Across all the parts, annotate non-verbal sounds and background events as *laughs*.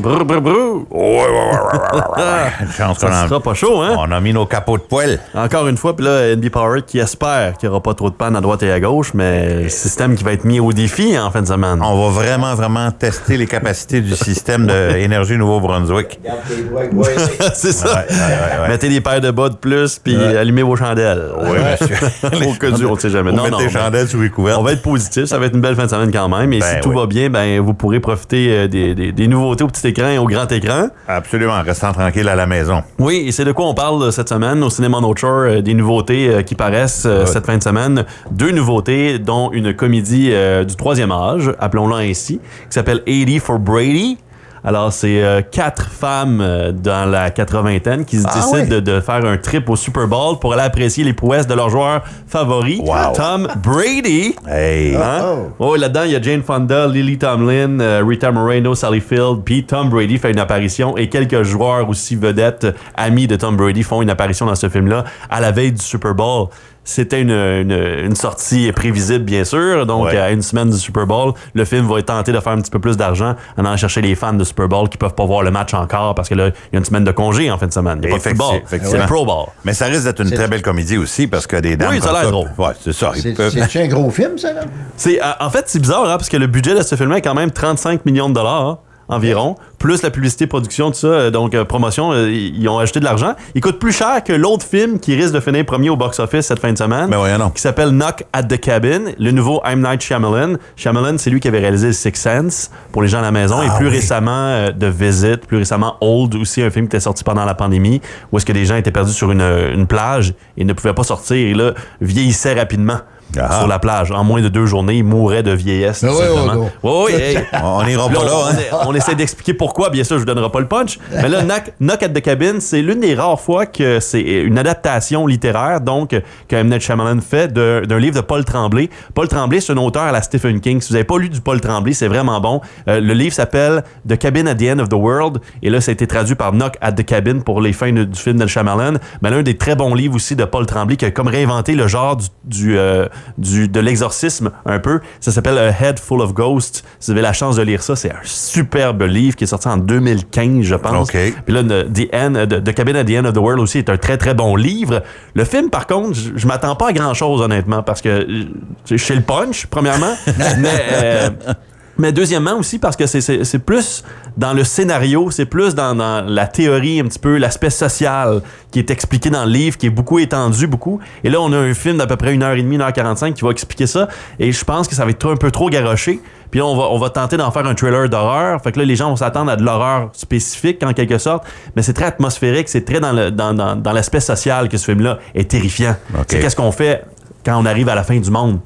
Brr, brr, brr. Une *laughs* chance qu'on Ça sera pas chaud, hein? On a mis nos capots de poêle. Encore une fois, puis là, NB Power qui espère qu'il n'y aura pas trop de panne à droite et à gauche, mais système qui va être mis au défi en fin de semaine. On va vraiment, vraiment tester les capacités du système d'énergie *laughs* Nouveau-Brunswick. *laughs* C'est ça. Ouais, ouais, ouais, ouais. Mettez des paires de bas de plus, puis allumez vos chandelles. Oui, monsieur. Au cas où, on ne sait jamais. Vous Non, mettez non, des mais- chandelles sous les couvertes. On va être positif, ça va être une belle fin de semaine quand même. Et Ben si tout oui. va bien, ben vous pourrez profiter euh, des, des- des nouveautés au petit écran et au grand écran. Absolument, en restant tranquille à la maison. Oui, et c'est de quoi on parle euh, cette semaine au cinéma Shore, euh, des nouveautés euh, qui paraissent cette fin de semaine. Deux nouveautés, dont une comédie du troisième âge, appelons-la ainsi, qui s'appelle 80 for Brady. Alors, c'est euh, quatre femmes euh, dans la quatre-vingtaine qui se Ah décident ouais. de, de faire un trip au Super Bowl pour aller apprécier les prouesses de leur joueur favori, Wow. Tom Brady. Hey! Hein? Oh, là-dedans, il y a Jane Fonda, Lily Tomlin, euh, Rita Moreno, Sally Field, puis Tom Brady fait une apparition et quelques joueurs aussi vedettes, amis de Tom Brady, font une apparition dans ce film-là à la veille du Super Bowl. C'était une, une, une sortie prévisible, bien sûr. Donc, Ouais. à une semaine du Super Bowl, le film va tenter de faire un petit peu plus d'argent en allant chercher les fans de Super Bowl qui peuvent pas voir le match encore parce que là, il y a une semaine de congé en fin de semaine. Il n'y a pas de football. C'est le Pro Bowl. Mais ça risque d'être une très belle comédie aussi parce que des dames. Oui, ça a l'air drôle. Ouais, c'est ça. ils C'est peuvent- un gros film, ça, là? C'est, euh, en fait, c'est bizarre, hein, parce que le budget de ce film-là est quand même 35 millions de dollars hein, environ, plus la publicité, production, tout ça, euh, donc euh, promotion, euh, ils ont ajouté de l'argent. Il coûte plus cher que l'autre film qui risque de finir premier au box-office cette fin de semaine, Ben voyons donc. qui s'appelle Knock at the Cabin, le nouveau I'm Night Shyamalan. Shyamalan, c'est lui qui avait réalisé Six Sense pour les gens à la maison, et Ah plus oui. récemment The Visit, plus récemment Old aussi, un film qui était sorti pendant la pandémie, où est-ce que des gens étaient perdus sur une, une plage et ne pouvaient pas sortir, et là, vieillissaient rapidement. Ah. Sur la plage. En moins de deux journées, ils mouraient de vieillesse. Ah hey. *laughs* On n'ira pas Là, on, hein? on essaie d'expliquer pourquoi, bien sûr, je vous donnerai pas le punch. Mais là, Knock, Knock at the Cabin, c'est l'une des rares fois que c'est une adaptation littéraire, donc, que M. Night Shyamalan fait de- d'un livre de Paul Tremblay. Paul Tremblay, c'est un auteur à la Stephen King. Si vous n'avez pas lu du Paul Tremblay, c'est vraiment bon. Euh, le livre s'appelle The Cabin at the End of the World. Et là, ça a été traduit par Knock at the Cabin pour les fins de- du film de Shyamalan. Mais l'un des très bons livres aussi de Paul Tremblay qui a comme réinventé le genre du, du, euh, du- de l'exorcisme un peu. Ça s'appelle A Head Full of Ghosts. Si vous avez la chance de lire ça, c'est un superbe livre qui est sorti en 2015, je pense. OK. Puis là, the, End, the, The Cabin at the End of the World aussi est un très très bon livre. Le film, par contre, je, je m'attends pas à grand chose honnêtement parce que euh, je suis le punch premièrement, *laughs* mais euh, mais deuxièmement aussi parce que c'est- c'est c'est plus dans le scénario, c'est plus dans, dans la théorie un petit peu, l'aspect social qui est expliqué dans le livre, qui est beaucoup étendu, beaucoup. Et là, on a un film d'à peu près 1h30, 1h45 qui va expliquer ça. Et je pense que ça va être un peu trop garoché. Puis là, on va, on va tenter d'en faire un trailer d'horreur. Fait que là, les gens vont s'attendre à de l'horreur spécifique, en quelque sorte. Mais c'est très atmosphérique, c'est très dans le- dans, dans, dans l'aspect social que ce film-là est terrifiant. OK. C'est qu'est-ce qu'on fait quand on arrive à la fin du monde?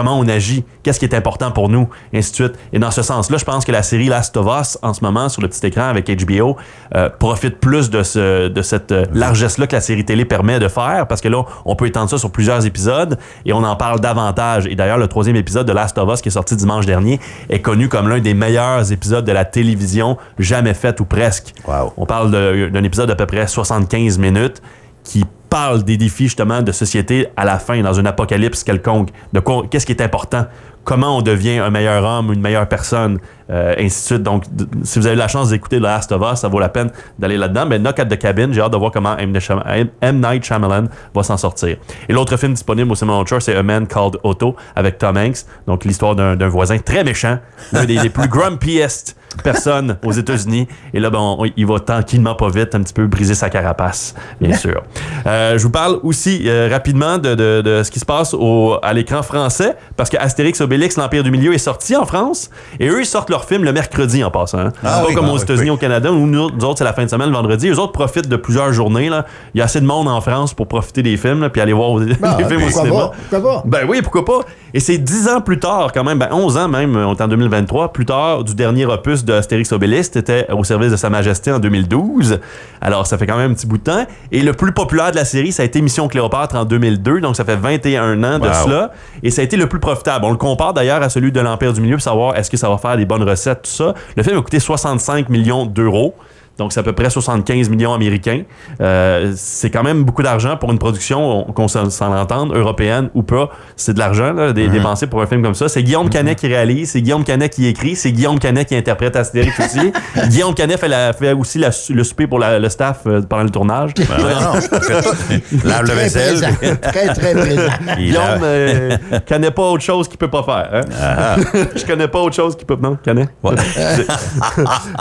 Comment on agit, qu'est-ce qui est important pour nous, et ainsi de suite. Et dans ce sens-là, je pense que la série Last of Us, en ce moment, sur le petit écran avec HBO, euh, profite plus de, ce, de cette euh, largesse-là que la série télé permet de faire, parce que là, on peut étendre ça sur plusieurs épisodes, et on en parle davantage. Et d'ailleurs, le troisième épisode de Last of Us, qui est sorti dimanche dernier, est connu comme l'un des meilleurs épisodes de la télévision jamais fait ou presque. Wow. On parle d'un épisode d'à peu près 75 minutes qui parle des défis justement de société à la fin, dans une apocalypse quelconque. De qu'est-ce qui est important, comment on devient un meilleur homme, une meilleure personne, euh, ainsi de suite. Donc, si vous avez la chance d'écouter The Last of Us, ça vaut la peine d'aller là-dedans. Mais Knock at the Cabin, j'ai hâte de voir comment M. Night Shyamalan va s'en sortir. Et l'autre film disponible au Cinema Shore, c'est A Man Called Otto avec Tom Hanks. Donc, l'histoire d'un voisin très méchant, l'un des, des plus grumpiest personnes aux États-Unis. Et là, ben, on- il va tranquillement, pas vite, un petit peu briser sa carapace, bien sûr. Euh, je vous parle aussi euh, rapidement de, de- de ce qui se passe au- à l'écran français, parce que Astérix Obélix, l'Empire du Milieu, est sorti en France, et eux, ils sortent leur film le mercredi en passant. hein. Ah pas oui, comme ah aux oui, États-Unis, oui. au Canada, où nous, nous autres, c'est la fin de semaine, le vendredi. Eux autres profitent de plusieurs journées. Là. Il y a assez de monde en France pour profiter des films, là, puis aller voir des Ah, *laughs* films au cinéma. pas? Ben oui, pourquoi pas? Et c'est 10 ans plus tard, quand même, ben 11 ans même, on est en 2023, plus tard du dernier opus de Astérix Obélix, était au service de Sa Majesté en 2012. Alors, ça fait quand même un petit bout de temps. Et le plus populaire de la série, ça a été Mission Cléopâtre en 2002, donc ça fait 21 ans de Wow. cela. Et ça a été le plus profitable. On le compare d'ailleurs à celui de l'Empire du Milieu pour savoir est-ce que ça va faire des bonnes recettes, tout ça. Le film a coûté 65 millions d'euros. Donc, c'est à peu près 75 millions américains. Euh, c'est quand même beaucoup d'argent pour une production, on- qu'on s'en entende, européenne ou pas. C'est de l'argent, des, dépensé pour un film comme ça. C'est Guillaume Canet qui réalise, c'est Guillaume Canet qui écrit, c'est Guillaume Canet qui interprète Astérix aussi. *laughs* Guillaume Canet fait, la- fait aussi la- le souper pour la- le staff euh, pendant le tournage. Ben non. *laughs* Lave le Très vaisselle. Très, très présent. *laughs* Il Guillaume euh, connaît pas autre chose qu'il peut pas faire. hein? Je connais pas autre chose qu'il peut. Non, connais. Ouais.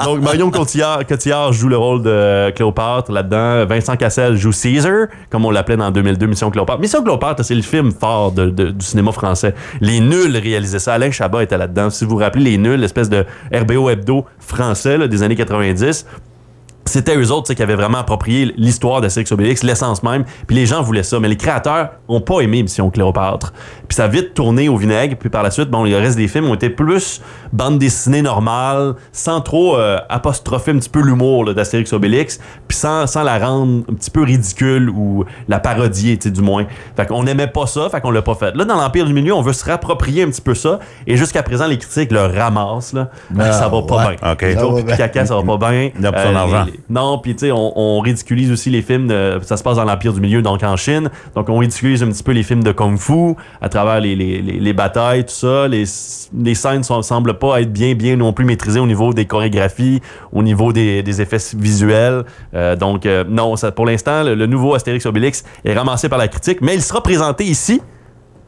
Donc, Marion Cotillard, Cotillard joue le rôle de Cléopâtre là-dedans. Vincent Cassel joue Caesar, comme on l'appelait dans 2002, Mission Cléopâtre. Mission Cléopâtre, c'est le film fort du cinéma français. Les Nuls réalisaient ça. Alain Chabat était là-dedans. Si vous vous rappelez, Les Nuls, l'espèce de RBO hebdo français des années 90, c'était eux autres qui avaient vraiment approprié l'histoire d'Astérix Obélix, l'essence même. Puis les gens voulaient ça, mais les créateurs ont pas aimé Mission Cléopâtre. Puis ça a vite tourné au vinaigre. Puis par la suite, bon, le reste des films ont été plus bande dessinée normale, sans trop euh, apostropher un petit peu l'humour d'Astérix Obélix, puis sans, sans la rendre un petit peu ridicule ou la parodier, tu sais, du moins. Fait qu'on n'aimait pas ça, fait qu'on l'a pas fait. Là, dans l'Empire du Milieu, on veut se réapproprier un petit peu ça. Et jusqu'à présent, les critiques le ramassent. Là. Ah, ça va pas ouais. bien. OK. Les Ça autres, va puis bien. caca, ça va pas bien. Il a pas son argent. les- non, puis tu sais, on, ridiculise aussi les films. Ça se passe dans l'Empire du Milieu, donc en Chine. Donc on ridiculise un petit peu les films de Kung Fu à travers les, les, les, les batailles, tout ça. Les, les scènes ne semblent pas être bien, bien non plus maîtrisées au niveau des chorégraphies, au niveau des, des effets visuels. Euh, donc euh, non, ça, pour l'instant, le, le nouveau Astérix Obélix est ramassé par la critique, mais il sera présenté ici.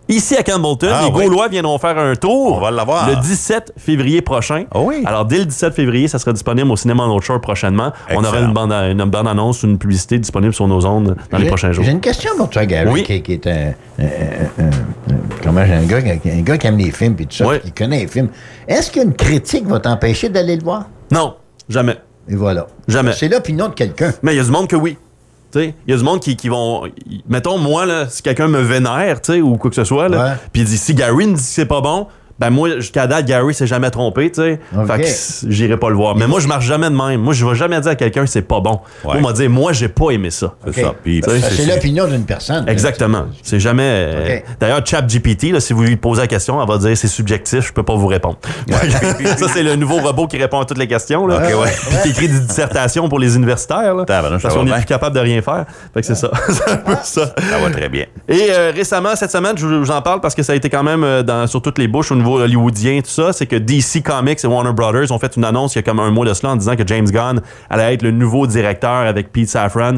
Ici à Campbellton, Ah, les oui. Gaulois viendront faire un tour On va l'avoir. le 17 février prochain. Ah oui. Alors, dès le 17 février, ça sera disponible au cinéma North Shore prochainement. On aura une bande, une bande annonce, une publicité disponible sur nos ondes dans les prochains jours. J'ai une question pour toi, Gary, Oui. qui, qui est un, un- un- un- comment j'ai un gars, qui- un gars qui aime les films et tout ça, Oui. qui connaît les films. Est-ce qu'une critique va t'empêcher d'aller le voir? Non, jamais. Et voilà. Jamais. C'est l'opinion de quelqu'un. Mais il y a du monde que oui. Il y a du monde qui, qui vont. Mettons, moi, là, si quelqu'un me vénère, tu sais, ou quoi que ce soit, là, puis il dit si Gary me dit que c'est pas bon, ben moi, jusqu'à date, Gary s'est jamais trompé, tu sais. Ok. Fait que j'irai pas le voir. Mais moi, je marche jamais de même. Moi, je vais jamais dire à quelqu'un que c'est pas bon. Ouais. Moi, on m'a dit, moi, j'ai pas aimé ça. C'est OK. ça. Puis, Ça, c'est- c'est- l'opinion d'une personne. Exactement. C'est jamais. euh, Ok. D'ailleurs, ChatGPT, là, si vous lui posez la question, elle va dire c'est subjectif, je peux pas vous répondre. *laughs* ça, c'est le nouveau robot qui répond à toutes les questions. Là. Ok, ouais. Puis *laughs* qui écrit des dissertations pour les universitaires. Là, ça parce qu'on est bien. plus capable de rien faire. Fait que c'est ça. *laughs* c'est un peu ça. Ça va très bien. Et euh, récemment, cette semaine, je vous en parle parce que ça a été quand même euh, dans, sur toutes les bouches au niveau hollywoodien, tout ça. C'est que DC Comics et Warner Brothers ont fait une annonce il y a comme un mois de cela en disant que James Gunn allait être le nouveau directeur avec Pete Safran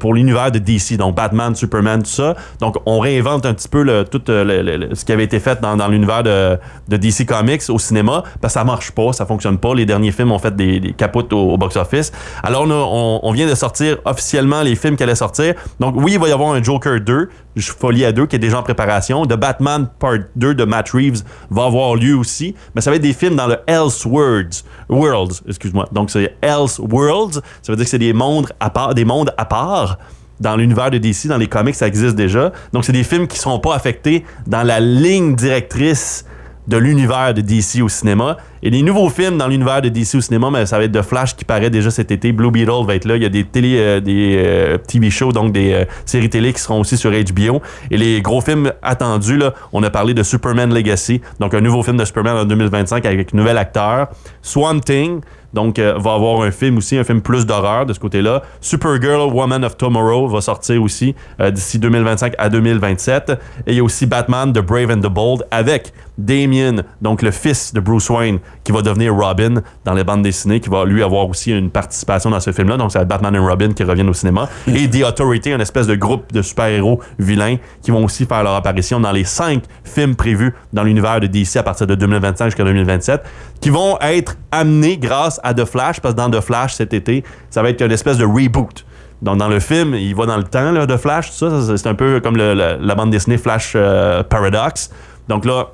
pour l'univers de DC, donc Batman, Superman, tout ça. Donc, on réinvente un petit peu tout euh, ce qui avait été fait dans, l'univers de, DC Comics au cinéma, parce que ça marche pas, ça fonctionne pas. Les derniers films ont fait des, capotes au, box-office. Alors, on- on vient de sortir officiellement les films qui allaient sortir. Donc, oui, il va y avoir un Joker 2, Folie à 2, qui est déjà en préparation. The Batman Part 2 de Matt Reeves va avoir lieu aussi, mais ça va être des films dans le Elseworlds, Worlds, excuse-moi. Donc, c'est Elseworlds, ça veut dire que c'est des mondes à part, des mondes à part dans l'univers de DC, dans les comics, ça existe déjà. Donc, c'est des films qui ne seront pas affectés dans la ligne directrice de l'univers de DC au cinéma. Et les nouveaux films dans l'univers de DC au cinéma, mais ça va être The Flash qui paraît déjà cet été. Blue Beetle va être là. Il y a des télé, euh, des euh, TV shows, donc des euh, séries télé qui seront aussi sur HBO. Et les gros films attendus, là, on a parlé de Superman Legacy, donc un nouveau film de Superman en 2025 avec un nouvel acteur. Swamp Thing, donc, euh, va avoir un film aussi, un film plus d'horreur de ce côté-là. Supergirl, Woman of Tomorrow va sortir aussi euh, d'ici 2025 à 2027. Et il y a aussi Batman, The Brave and the Bold avec Damien, donc le fils de Bruce Wayne, qui va devenir Robin dans les bandes dessinées, qui va lui avoir aussi une participation dans ce film-là. Donc, c'est Batman et Robin qui reviennent au cinéma. Et The Authority, une espèce de groupe de super-héros vilains qui vont aussi faire leur apparition dans les cinq films prévus dans l'univers de DC à partir de 2025 jusqu'à 2027, qui vont être amenés grâce à The Flash, parce que dans The Flash cet été, ça va être une espèce de reboot. Donc, dans le film, il va dans le temps là, de Flash, tout ça, c'est un peu comme la bande dessinée Flash euh, Paradox. Donc là,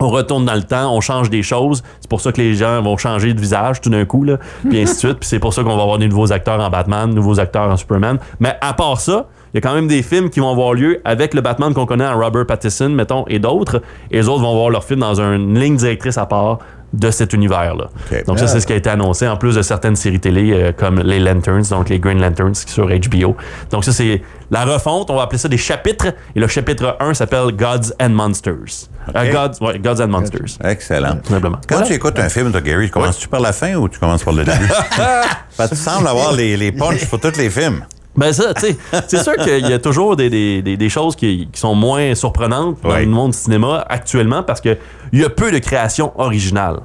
on retourne dans le temps, on change des choses. C'est pour ça que les gens vont changer de visage tout d'un coup, là, puis ainsi de suite. Puis c'est pour ça qu'on va avoir des nouveaux acteurs en Batman, nouveaux acteurs en Superman. Mais à part ça, il y a quand même des films qui vont avoir lieu avec le Batman qu'on connaît en Robert Pattinson, mettons, et d'autres. Et les autres vont avoir leur film dans une ligne directrice à part de cet univers-là. Donc ça, c'est ce qui a été annoncé, en plus de certaines séries télé euh, comme les Lanterns, donc les Green Lanterns sur HBO. Donc ça, c'est la refonte, on va appeler ça des chapitres, et le chapitre 1 s'appelle Gods and Monsters. Euh. Gods, ouais, Gods and Monsters, Excellent. tout simplement. Quand Voilà. tu écoutes un film, toi, Gary, commences-tu par la fin ou tu commences par le début? *laughs* Tu sembles avoir les, les punchs pour tous les films. Ben ça, tu sais, c'est sûr qu'il y a toujours des, des- des- des choses qui, qui sont moins surprenantes dans Ouais. le monde du cinéma actuellement parce que il y a peu de créations originales.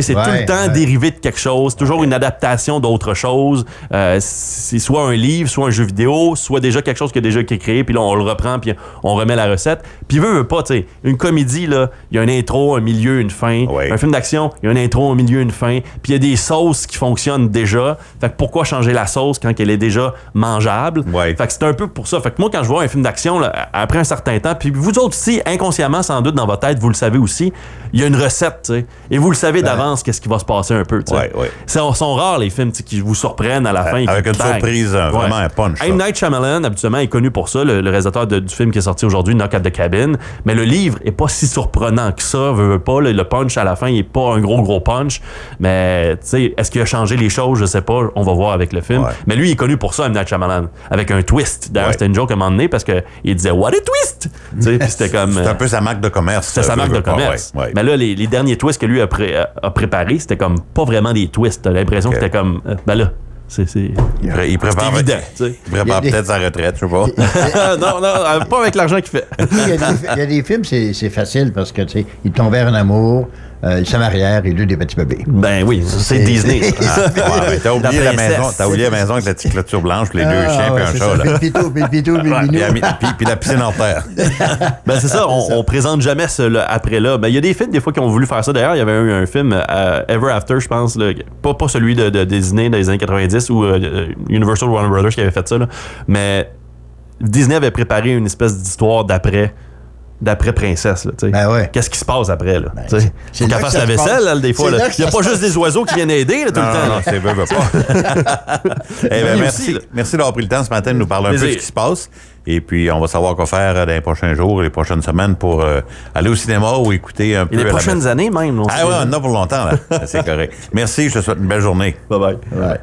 C'est Ouais, tout le temps ouais. dérivé de quelque chose, toujours une adaptation d'autre chose. Euh, c'est soit un livre, soit un jeu vidéo, soit déjà quelque chose qui a déjà été créé, puis là on le reprend, puis on remet la recette. Puis veut, veut pas, tu sais, une comédie là, il y a un intro, un milieu, une fin. Un film d'action, il y a un intro, un milieu, une fin. Puis il y a des sauces qui fonctionnent déjà. Fait que pourquoi changer la sauce quand elle est déjà mangeable? Fait que c'est un peu pour ça. Fait que moi, quand je vois un film d'action, là, après un certain temps, puis vous autres aussi, inconsciemment, sans doute, dans votre tête, vous le savez aussi, il y a une recette, tu sais. Et vous le savez d'avance qu'est-ce qui va se passer un peu. Ouais, ouais. C'est- sont rares les films qui vous surprennent à la fin. avec une surprise, euh, vraiment un punch, M. Night Shyamalan, habituellement, est connu pour ça, le, le réalisateur de- du film qui est sorti aujourd'hui, Knock at the Cabin. Mais le livre est pas si surprenant que ça, veut, veut pas. Le, le punch à la fin, il est pas un gros, gros punch. Mais, tu sais, est-ce qu'il a changé les choses? Je sais pas. On va voir avec le film. Mais lui, il est connu pour ça, M. Night Shyamalan. Avec un twist. D'ailleurs, c'était une joke à un moment donné parce qu'il disait What a twist! C'était comme. C'est euh, un peu sa marque de commerce. c'est sa euh, marque de commerce. Mais là, les, les derniers twists que lui a, pré- a- a préparés, c'était comme pas vraiment des twists. T'as l'impression que c'était comme. euh, ben là, c'est. c'est- Il, prépare, évident, tu sais. il prépare Il y a des- peut-être sa retraite, je sais pas. *laughs* non, non, euh, pas avec l'argent qu'il fait. Il y, a des, il y a des films, c'est c'est facile parce que, tu sais, ils tombaient en amour, euh, ils marièrent, ils eurent des petits bébés. Ben oui, c'est *laughs* C'est- Disney. t'as oublié la, maison, t'as oublié la maison avec la petite clôture blanche, puis les deux Ah, chiens, puis un chat, là. Puis pitou, pitou, la piscine en terre. *laughs* Ben c'est ça, on, on présente jamais ce là, après-là. Ben il y a des films des fois qui ont voulu faire ça. D'ailleurs, il y avait eu un film euh, Ever After, je pense, là, pas, pas celui de, Disney dans les années 90 ou euh, Universal Warner Brothers qui avait fait ça, là. mais Disney avait préparé une espèce d'histoire d'après d'après princesse là, tu sais. Ben ouais. Qu'est-ce qui se passe après là, Ben, Faut qu'elle que fasse la se vaisselle là, des fois là. Il y a pas juste des oiseaux qui viennent aider là, tout Non, le non, temps. non, là. c'est veut, veut pas. *laughs* Eh ben, merci, merci d'avoir pris le temps ce matin de nous parler un peu de ce qui se passe. Et puis, on va savoir quoi faire euh, dans les prochains jours, les prochaines semaines pour euh, aller au cinéma ou écouter un peu Et les la prochaines années même. on Ah ouais, on en a pour longtemps, là. *laughs* C'est correct. Merci, je te souhaite une belle journée. Bye bye.